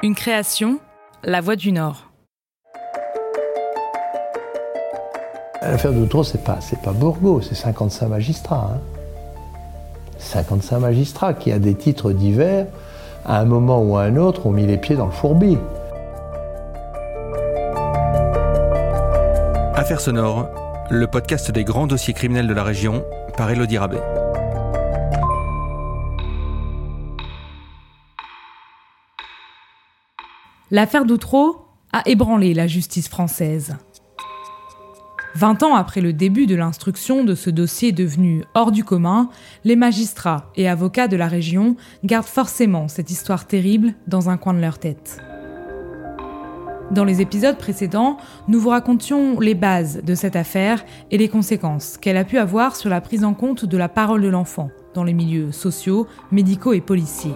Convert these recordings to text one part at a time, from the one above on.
Une création, La Voix du Nord. L'affaire d'Outreau, c'est pas, c'est pas Bourgo, c'est 55 magistrats. 55 hein. magistrats qui, à des titres divers, à un moment ou à un autre, ont mis les pieds dans le fourbi. Affaire sonore, le podcast des grands dossiers criminels de la région par Elodie Rabet. L'affaire d'Outreau a ébranlé la justice française. Vingt ans après le début de l'instruction de ce dossier devenu hors du commun, les magistrats et avocats de la région gardent forcément cette histoire terrible dans un coin de leur tête. Dans les épisodes précédents, nous vous racontions les bases de cette affaire et les conséquences qu'elle a pu avoir sur la prise en compte de la parole de l'enfant dans les milieux sociaux, médicaux et policiers.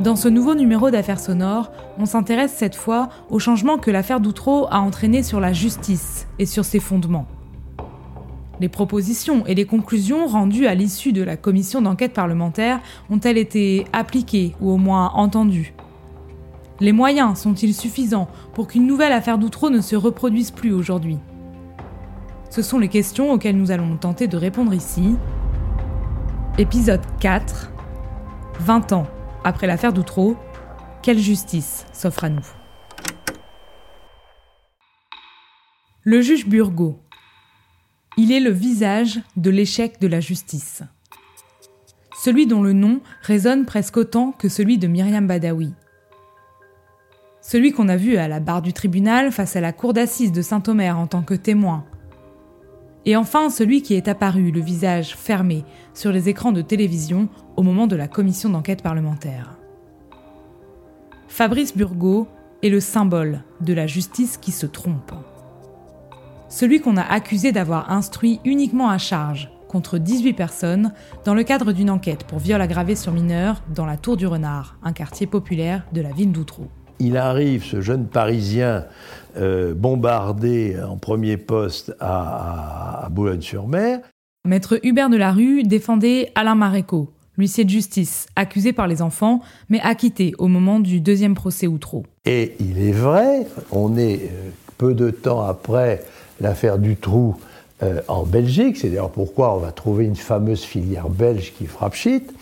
Dans ce nouveau numéro d'affaires sonores, on s'intéresse cette fois au changement que l'affaire d'Outreau a entraîné sur la justice et sur ses fondements. Les propositions et les conclusions rendues à l'issue de la commission d'enquête parlementaire ont-elles été appliquées ou au moins entendues? Les moyens sont-ils suffisants pour qu'une nouvelle affaire d'Outreau ne se reproduise plus aujourd'hui? Ce sont les questions auxquelles nous allons tenter de répondre ici. Épisode 4 20 ans après l'affaire d'Outreau, quelle justice s'offre à nous? Le juge Burgot. Il est le visage de l'échec de la justice. Celui dont le nom résonne presque autant que celui de Myriam Badawi. Celui qu'on a vu à la barre du tribunal face à la cour d'assises de Saint-Omer en tant que témoin. Et enfin celui qui est apparu, le visage fermé, sur les écrans de télévision au moment de la commission d'enquête parlementaire. Fabrice Burgot est le symbole de la justice qui se trompe. Celui qu'on a accusé d'avoir instruit uniquement à charge contre 18 personnes dans le cadre d'une enquête pour viol aggravé sur mineurs dans la Tour du Renard, un quartier populaire de la ville d'Outreau. Il arrive, ce jeune Parisien, euh, bombardé en premier poste à, Boulogne-sur-Mer. Maître Hubert Delarue défendait Alain Maréco, l'huissier de justice, accusé par les enfants, mais acquitté au moment du deuxième procès Outreau. Et il est vrai, on est euh, peu de temps après l'affaire du trou euh, en Belgique, c'est d'ailleurs pourquoi on va trouver une fameuse filière belge qui frappe shit.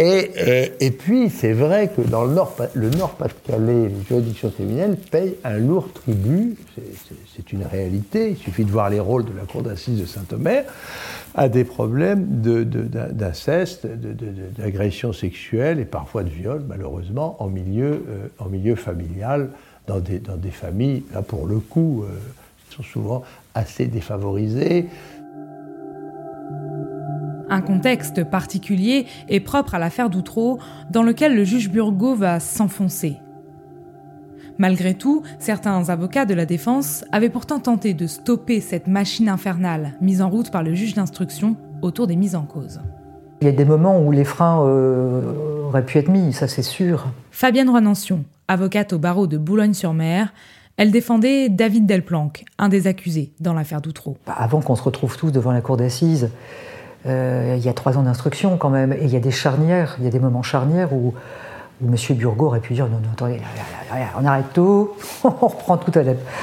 Et, et, puis, c'est vrai que dans le Nord, le Nord Pas-de-Calais, les juridictions criminelles payent un lourd tribut, c'est une réalité, il suffit de voir les rôles de la Cour d'assises de Saint-Omer, à des problèmes d'inceste, d'agression sexuelle et parfois de viol, malheureusement, en milieu, euh, familial, dans des, dans des familles, là pour le coup, euh, qui sont souvent assez défavorisées. Un contexte particulier est propre à l'affaire d'Outreau, dans lequel le juge Burgot va s'enfoncer. Malgré tout, certains avocats de la défense avaient pourtant tenté de stopper cette machine infernale mise en route par le juge d'instruction autour des mises en cause. Il y a des moments où les freins euh, auraient pu être mis, ça c'est sûr. Fabienne Ronancion, avocate au barreau de Boulogne-sur-Mer, elle défendait David Delplanque, un des accusés dans l'affaire d'Outreau. Bah, avant qu'on se retrouve tous devant la cour d'assises, euh, il y a trois ans d'instruction quand même, et il y a des charnières, il y a des moments charnières où M. Burgot aurait pu dire non, non, attendez, on arrête tout, on reprend tout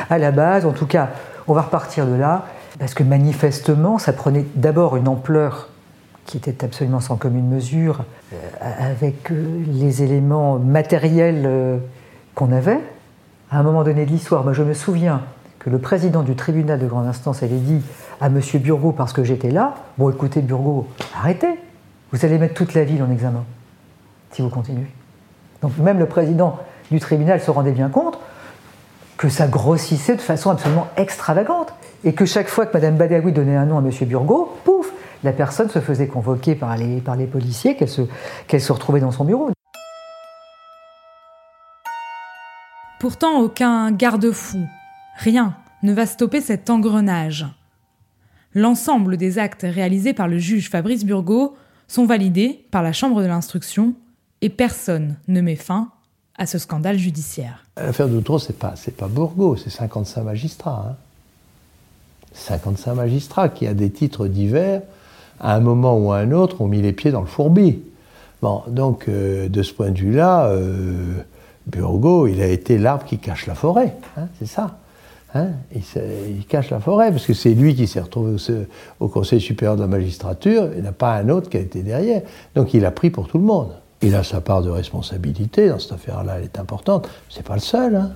à la, base, en tout cas, on va repartir de là, parce que manifestement, ça prenait d'abord une ampleur qui était absolument sans commune mesure, euh, avec euh, les éléments matériels qu'on avait. À un moment donné de l'histoire, moi je me souviens que le président du tribunal de grande instance avait dit à M. Burgot, parce que j'étais là, bon écoutez Burgot, arrêtez, vous allez mettre toute la ville en examen, si vous continuez. Donc même le président du tribunal se rendait bien compte que ça grossissait de façon absolument extravagante. Et que chaque fois que Mme Badawi donnait un nom à M. Burgot, pouf, la personne se faisait convoquer par les, policiers, qu'elle se retrouvait dans son bureau. Pourtant, aucun garde-fou, rien ne va stopper cet engrenage. L'ensemble des actes réalisés par le juge Fabrice Burgot sont validés par la Chambre de l'instruction et personne ne met fin à ce scandale judiciaire. L'affaire d'Outreau, c'est pas, pas Bourgot, c'est 55 magistrats. 55 hein. magistrats qui, à des titres divers, à un moment ou à un autre, ont mis les pieds dans le fourbi. Bon, donc de ce point de vue-là, Burgo, il a été l'arbre qui cache la forêt, hein, c'est ça. Hein il, cache la forêt, parce que c'est lui qui s'est retrouvé au, Conseil supérieur de la magistrature, il n'y a pas un autre qui a été derrière. Donc il a pris pour tout le monde. Il a sa part de responsabilité dans cette affaire-là, elle est importante. C'est pas le seul. Hein.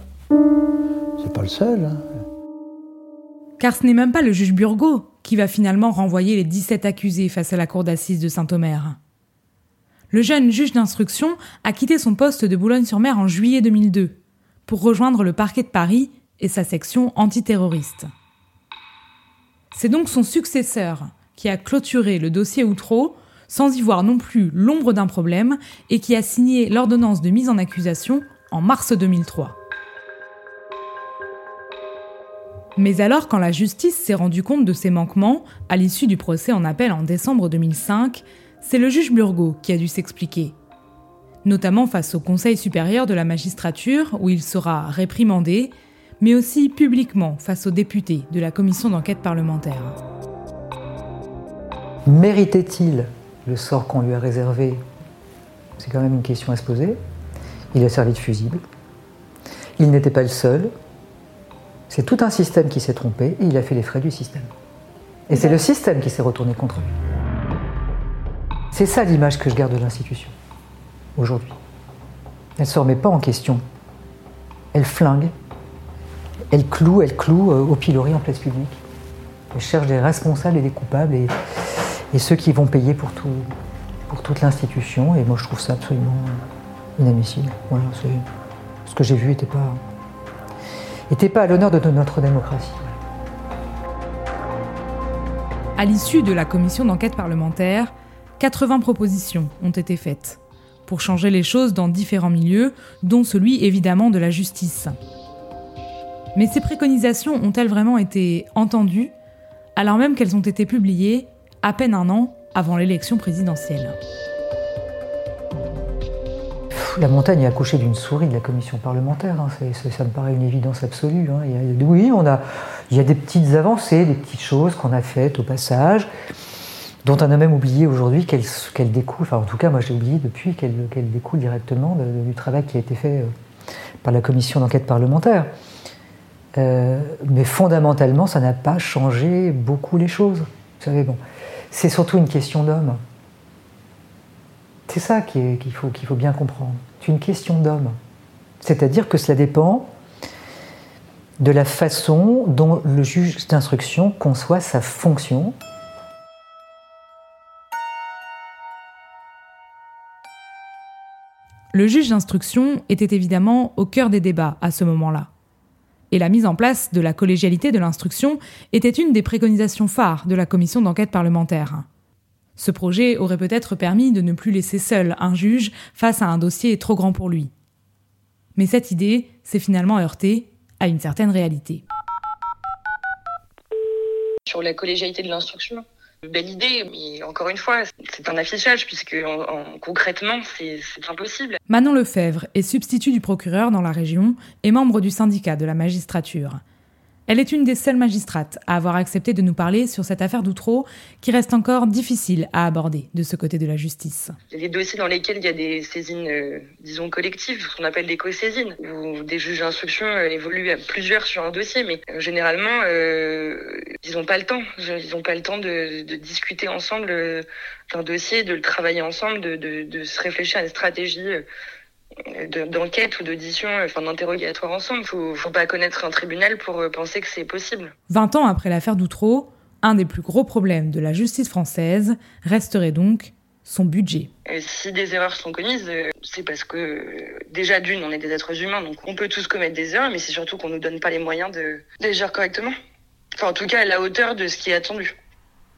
C'est pas le seul. Hein. Car ce n'est même pas le juge Burgot qui va finalement renvoyer les 17 accusés face à la cour d'assises de Saint-Omer. Le jeune juge d'instruction a quitté son poste de Boulogne-sur-Mer en juillet 2002 pour rejoindre le parquet de Paris et sa section antiterroriste. C'est donc son successeur qui a clôturé le dossier Outreau sans y voir non plus l'ombre d'un problème et qui a signé l'ordonnance de mise en accusation en mars 2003. Mais alors, quand la justice s'est rendue compte de ces manquements, à l'issue du procès en appel en décembre 2005, c'est le juge Burgot qui a dû s'expliquer. Notamment face au Conseil supérieur de la magistrature, où il sera réprimandé mais aussi publiquement face aux députés de la commission d'enquête parlementaire. Méritait-il le sort qu'on lui a réservé? C'est quand même une question à se poser. Il a servi de fusible. Il n'était pas le seul. C'est tout un système qui s'est trompé et il a fait les frais du système. Et c'est le système qui s'est retourné contre lui. C'est ça l'image que je garde de l'institution aujourd'hui. Elle ne se remet pas en question. Elle flingue elle cloue, elle cloue euh, au pilori en place publique. Elle cherche des responsables et des coupables et, ceux qui vont payer pour, tout, pour toute l'institution. Et moi, je trouve ça absolument inadmissible. Ce que j'ai vu n'était était pas à l'honneur de notre démocratie. À l'issue de la commission d'enquête parlementaire, 80 propositions ont été faites pour changer les choses dans différents milieux, dont celui évidemment de la justice. Mais ces préconisations ont-elles vraiment été entendues alors même qu'elles ont été publiées à peine un an avant l'élection présidentielle? La montagne a accouché d'une souris de la commission parlementaire. Hein. ça me paraît une évidence absolue. Hein. Oui, on a, il y a des petites avancées, des petites choses qu'on a faites au passage, dont on a même oublié aujourd'hui qu'elles découlent. Enfin, en tout cas, moi j'ai oublié depuis qu'elles découlent directement du travail qui a été fait euh, par la commission d'enquête parlementaire. Euh, mais fondamentalement, ça n'a pas changé beaucoup les choses. Vous savez, bon, c'est surtout une question d'homme. C'est ça qu'il faut, qu'il faut bien comprendre. C'est une question d'homme. C'est-à-dire que cela dépend de la façon dont le juge d'instruction conçoit sa fonction. Le juge d'instruction était évidemment au cœur des débats à ce moment-là et la mise en place de la collégialité de l'instruction était une des préconisations phares de la commission d'enquête parlementaire. Ce projet aurait peut-être permis de ne plus laisser seul un juge face à un dossier trop grand pour lui. Mais cette idée s'est finalement heurtée à une certaine réalité. Sur la collégialité de l'instruction, belle idée, mais encore une fois, c'est un affichage puisque concrètement, c'est impossible. Manon Lefebvre est substitut du procureur dans la région et membre du syndicat de la magistrature. Elle est une des seules magistrates à avoir accepté de nous parler sur cette affaire d'Outreau qui reste encore difficile à aborder de ce côté de la justice. Des dossiers dans lesquels il y a des saisines, euh, disons, collectives, ce qu'on appelle des co-saisines, où des juges d'instruction euh, évoluent à plusieurs sur un dossier, mais euh, généralement, ils n'ont pas le temps. Ils n'ont pas le temps de, discuter ensemble d'un dossier, de le travailler ensemble, de, de se réfléchir à une stratégie d'enquête ou d'audition, enfin d'interrogatoire ensemble. Faut, faut pas connaître un tribunal pour euh, penser que c'est possible. 20 ans après l'affaire d'Outreau, un des plus gros problèmes de la justice française resterait donc son budget. si des erreurs sont commises, euh, c'est parce que déjà d'une, on est des êtres humains, donc on peut tous commettre des erreurs, mais c'est surtout qu'on nous donne pas les moyens de, les gérer correctement. Enfin, en tout cas, à la hauteur de ce qui est attendu.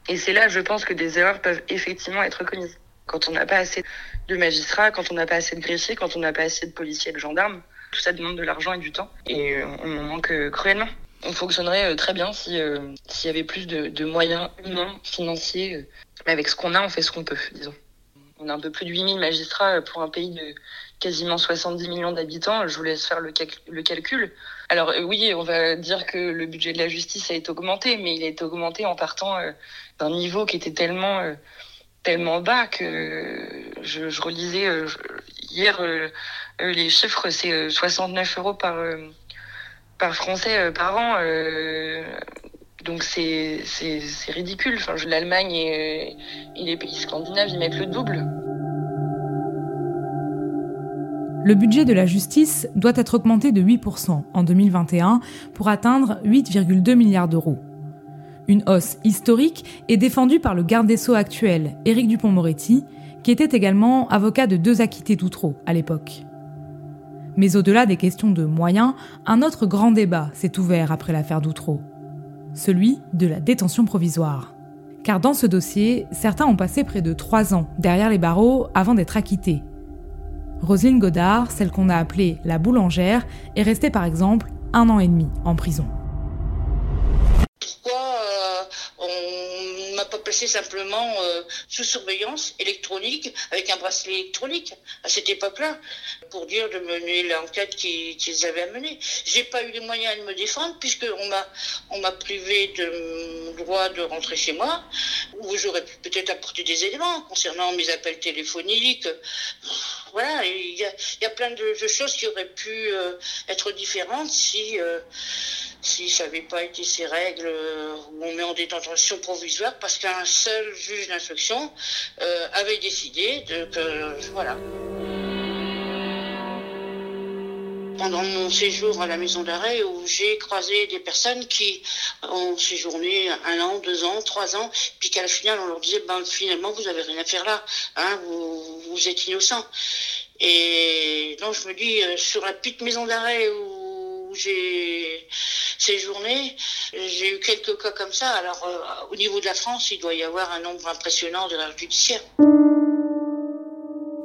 Et c'est là, je pense, que des erreurs peuvent effectivement être commises. Quand on n'a pas assez de magistrats, quand on n'a pas assez de greffiers, quand on n'a pas assez de policiers et de gendarmes, tout ça demande de l'argent et du temps. Et euh, on en manque euh, cruellement. On fonctionnerait euh, très bien si s'il y avait plus de, moyens humains, financiers. Mais avec ce qu'on a, on fait ce qu'on peut, disons. On a un peu plus de 8000 magistrats pour un pays de quasiment 70 millions d'habitants. Je vous laisse faire le, le calcul. Alors oui, on va dire que le budget de la justice a été augmenté, mais il a été augmenté en partant d'un niveau qui était tellement tellement bas que je, relisais hier les chiffres, c'est 69 euros par par français par an. Donc c'est ridicule. L'Allemagne et, et, les pays scandinaves, ils mettent le double. Le budget de la justice doit être augmenté de 8% en 2021 pour atteindre 8,2 milliards d'euros. Une hausse historique est défendue par le garde des Sceaux actuel, Éric Dupont-Moretti, qui était également avocat de deux acquittés d'Outreau à l'époque. Mais au-delà des questions de moyens, un autre grand débat s'est ouvert après l'affaire d'Outreau celui de la détention provisoire. Car dans ce dossier, certains ont passé près de trois ans derrière les barreaux avant d'être acquittés. Roselyne Godard, celle qu'on a appelée la boulangère, est restée par exemple un an et demi en prison. Pas placé simplement euh, sous surveillance électronique avec un bracelet électronique à cette époque-là pour dire de mener l'enquête qu'ils avaient à mener. J'ai pas eu les moyens de me défendre puisque on m'a on m'a privé de droit de rentrer chez moi où j'aurais pu peut-être apporter des éléments concernant mes appels téléphoniques. Voilà, il y a, y a, plein de, choses qui auraient pu euh, être différentes si euh, si ça n'avait pas été ces règles euh, on met en détention provisoire parce qu'un seul juge d'instruction euh, avait décidé de que voilà. Pendant mon séjour à la maison d'arrêt où j'ai croisé des personnes qui ont séjourné un an, deux ans, trois ans, puis qu'à la finale on leur disait ben finalement vous avez rien à faire là, hein, vous, vous êtes innocent. Et donc je me dis euh, sur la petite maison d'arrêt où j'ai séjourné. J'ai eu quelques cas comme ça. Alors, euh, au niveau de la France, il doit y avoir un nombre impressionnant de la judiciaire.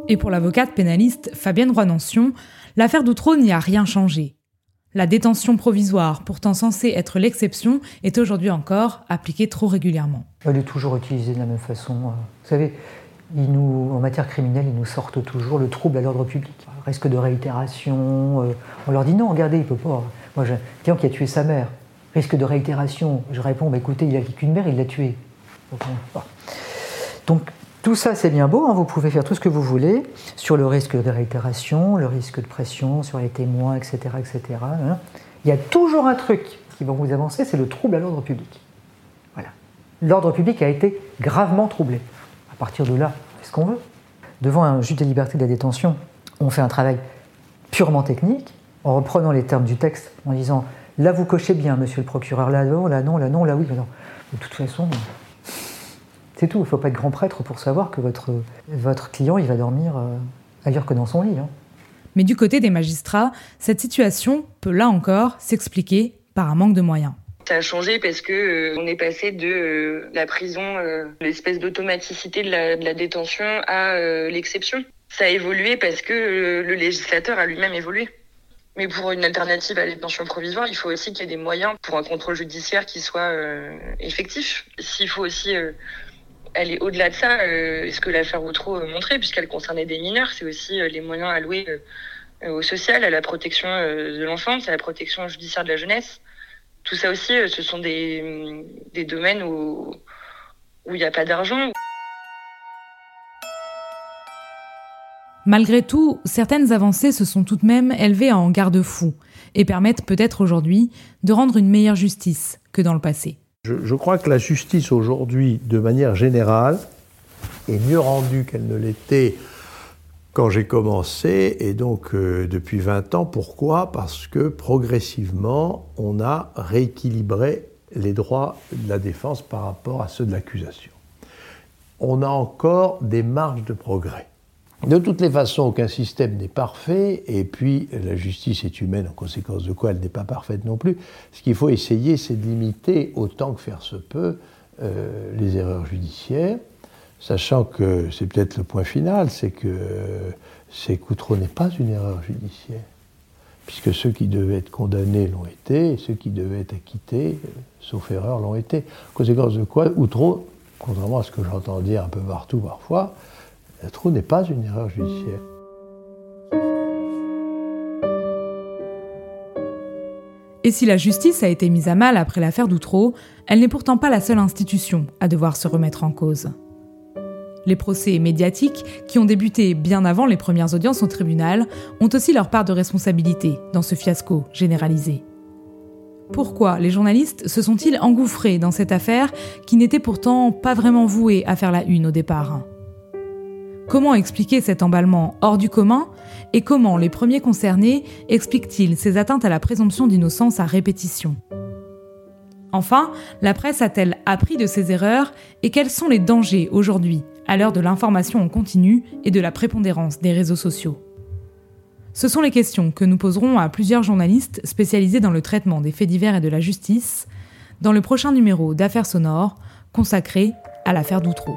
Et pour l'avocate pénaliste Fabienne Roy-Nancion, l'affaire d'Outreau n'y a rien changé. La détention provisoire, pourtant censée être l'exception, est aujourd'hui encore appliquée trop régulièrement. Elle est toujours utilisée de la même façon. Euh. Vous savez, en matière criminelle, ils nous sortent toujours le trouble à l'ordre public. Risque de réitération. Euh. On leur dit non, regardez, il peut pas. Moi, j'ai quelqu'un qui a tué sa mère. Risque de réitération. Je réponds, bah, écoutez, il a qu'une mère, il l'a tué. Donc, tout ça, c'est bien beau, hein, vous pouvez faire tout ce que vous voulez sur le risque de réitération, le risque de pression sur les témoins, etc. etc. Hein. Il y a toujours un truc qui va vous avancer, c'est le trouble à l'ordre public. Voilà. L'ordre public a été gravement troublé. À partir de là, fait ce qu'on veut? Devant un juge des libertés de la détention, on fait un travail purement technique, en reprenant les termes du texte, en disant là vous cochez bien, monsieur le procureur, là non, là non, là non, là oui, non. De toute façon, c'est tout. Il ne faut pas être grand prêtre pour savoir que votre, votre client, il va dormir euh, ailleurs que dans son lit. Hein. Mais du côté des magistrats, cette situation peut là encore s'expliquer par un manque de moyens. Ça a changé parce que euh, on est passé de euh, la prison, l'espèce d'automaticité de la, détention à l'exception. Ça a évolué parce que le législateur a lui-même évolué. Mais pour une alternative à la détention provisoire, il faut aussi qu'il y ait des moyens pour un contrôle judiciaire qui soit euh, effectif. S'il faut aussi euh, aller au-delà de ça, euh, ce que l'affaire Outreau montrait, puisqu'elle concernait des mineurs, c'est aussi les moyens alloués au social, à la protection de l'enfance, à la protection judiciaire de la jeunesse. Tout ça aussi, ce sont des, des domaines où où il n'y a pas d'argent. Malgré tout, certaines avancées se sont tout de même élevées en garde-fou et permettent peut-être aujourd'hui de rendre une meilleure justice que dans le passé. Je, crois que la justice aujourd'hui, de manière générale, est mieux rendue qu'elle ne l'était quand j'ai commencé, et donc euh, depuis 20 ans. Pourquoi? Parce que progressivement, on a rééquilibré les droits de la défense par rapport à ceux de l'accusation. On a encore des marges de progrès. De toutes les façons, aucun système n'est parfait, et puis la justice est humaine, en conséquence de quoi elle n'est pas parfaite non plus. Ce qu'il faut essayer, c'est de limiter autant que faire se peut euh, les erreurs judiciaires, sachant que c'est peut-être le point final, c'est que c'est qu'Outreau n'est pas une erreur judiciaire, puisque ceux qui devaient être condamnés l'ont été, et ceux qui devaient être acquittés, sauf erreur, l'ont été. En conséquence de quoi, Outreau, contrairement à ce que j'entends dire un peu partout parfois, trou n'est pas une erreur judiciaire. Et si la justice a été mise à mal après l'affaire d'Outreau, elle n'est pourtant pas la seule institution à devoir se remettre en cause. Les procès médiatiques, qui ont débuté bien avant les premières audiences au tribunal, ont aussi leur part de responsabilité dans ce fiasco généralisé. Pourquoi les journalistes se sont-ils engouffrés dans cette affaire qui n'était pourtant pas vraiment vouée à faire la une au départ? Comment expliquer cet emballement hors du commun et comment les premiers concernés expliquent-ils ces atteintes à la présomption d'innocence à répétition? Enfin, la presse a-t-elle appris de ces erreurs et quels sont les dangers aujourd'hui à l'heure de l'information en continu et de la prépondérance des réseaux sociaux Ce sont les questions que nous poserons à plusieurs journalistes spécialisés dans le traitement des faits divers et de la justice dans le prochain numéro d'Affaires sonores consacré à l'affaire d'Outreau.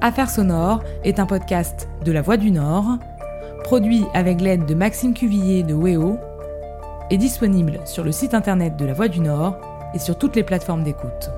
Affaires sonores est un podcast de La Voix du Nord, produit avec l'aide de Maxime Cuvillier de WEO, et disponible sur le site internet de La Voix du Nord et sur toutes les plateformes d'écoute.